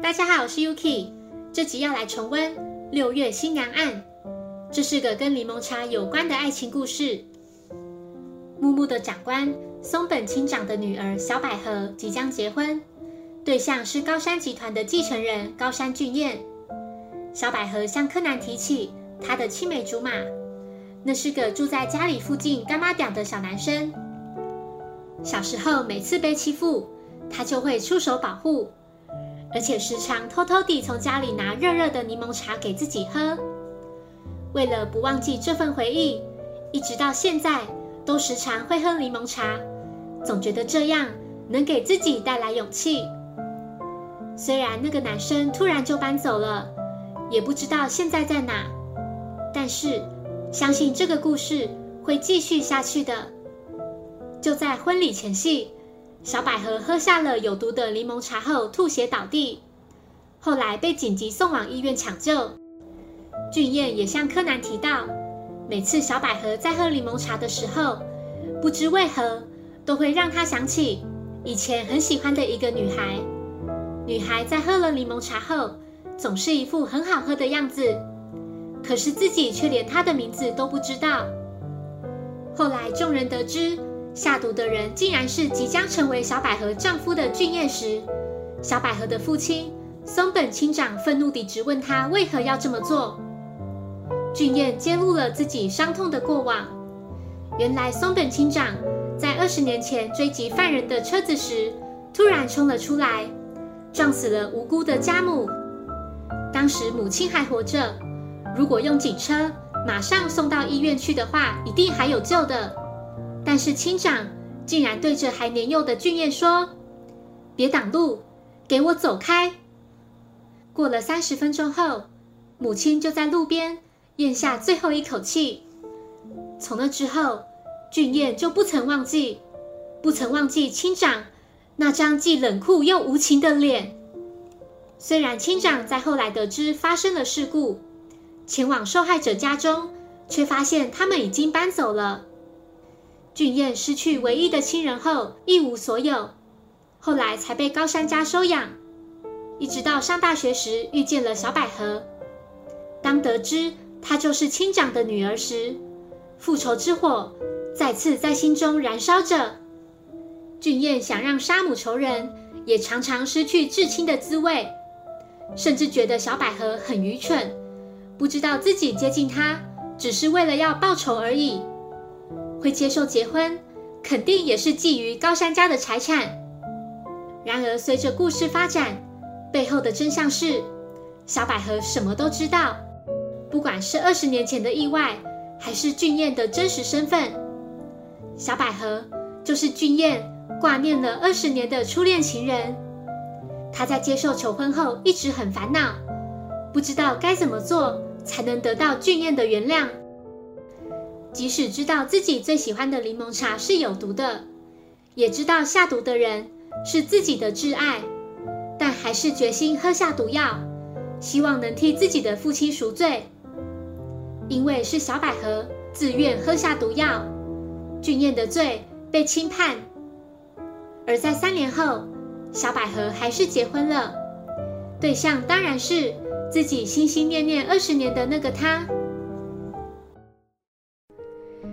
大家好，我是 Yuki。这集要来重温《六月新娘案》，这是个跟柠檬茶有关的爱情故事。木木的长官松本清长的女儿小百合即将结婚，对象是高山集团的继承人高山俊彦。小百合向柯南提起她的青梅竹马，那是个住在家里附近干妈店的小男生。小时候每次被欺负，他就会出手保护。而且时常偷偷地从家里拿热热的柠檬茶给自己喝。为了不忘记这份回忆，一直到现在都时常会喝柠檬茶，总觉得这样能给自己带来勇气。虽然那个男生突然就搬走了，也不知道现在在哪，但是相信这个故事会继续下去的。就在婚礼前夕。小百合喝下了有毒的柠檬茶后吐血倒地，后来被紧急送往医院抢救。俊彦也向柯南提到，每次小百合在喝柠檬茶的时候，不知为何都会让他想起以前很喜欢的一个女孩。女孩在喝了柠檬茶后，总是一副很好喝的样子，可是自己却连她的名字都不知道。后来众人得知。下毒的人竟然是即将成为小百合丈夫的俊彦时，小百合的父亲松本清长愤怒地质问他为何要这么做。俊彦揭露了自己伤痛的过往。原来松本清长在二十年前追击犯人的车子时，突然冲了出来，撞死了无辜的家母。当时母亲还活着，如果用警车马上送到医院去的话，一定还有救的。但是亲长竟然对着还年幼的俊彦说：“别挡路，给我走开。”过了三十分钟后，母亲就在路边咽下最后一口气。从那之后，俊彦就不曾忘记，不曾忘记亲长那张既冷酷又无情的脸。虽然亲长在后来得知发生了事故，前往受害者家中，却发现他们已经搬走了。俊彦失去唯一的亲人后一无所有，后来才被高山家收养，一直到上大学时遇见了小百合。当得知她就是亲长的女儿时，复仇之火再次在心中燃烧着。俊彦想让杀母仇人，也尝尝失去至亲的滋味，甚至觉得小百合很愚蠢，不知道自己接近她只是为了要报仇而已。会接受结婚，肯定也是觊觎高山家的财产。然而，随着故事发展，背后的真相是，小百合什么都知道。不管是二十年前的意外，还是俊彦的真实身份，小百合就是俊彦挂念了二十年的初恋情人。他在接受求婚后，一直很烦恼，不知道该怎么做才能得到俊彦的原谅。即使知道自己最喜欢的柠檬茶是有毒的，也知道下毒的人是自己的挚爱，但还是决心喝下毒药，希望能替自己的父亲赎罪。因为是小百合自愿喝下毒药，俊彦的罪被轻判。而在三年后，小百合还是结婚了，对象当然是自己心心念念二十年的那个他。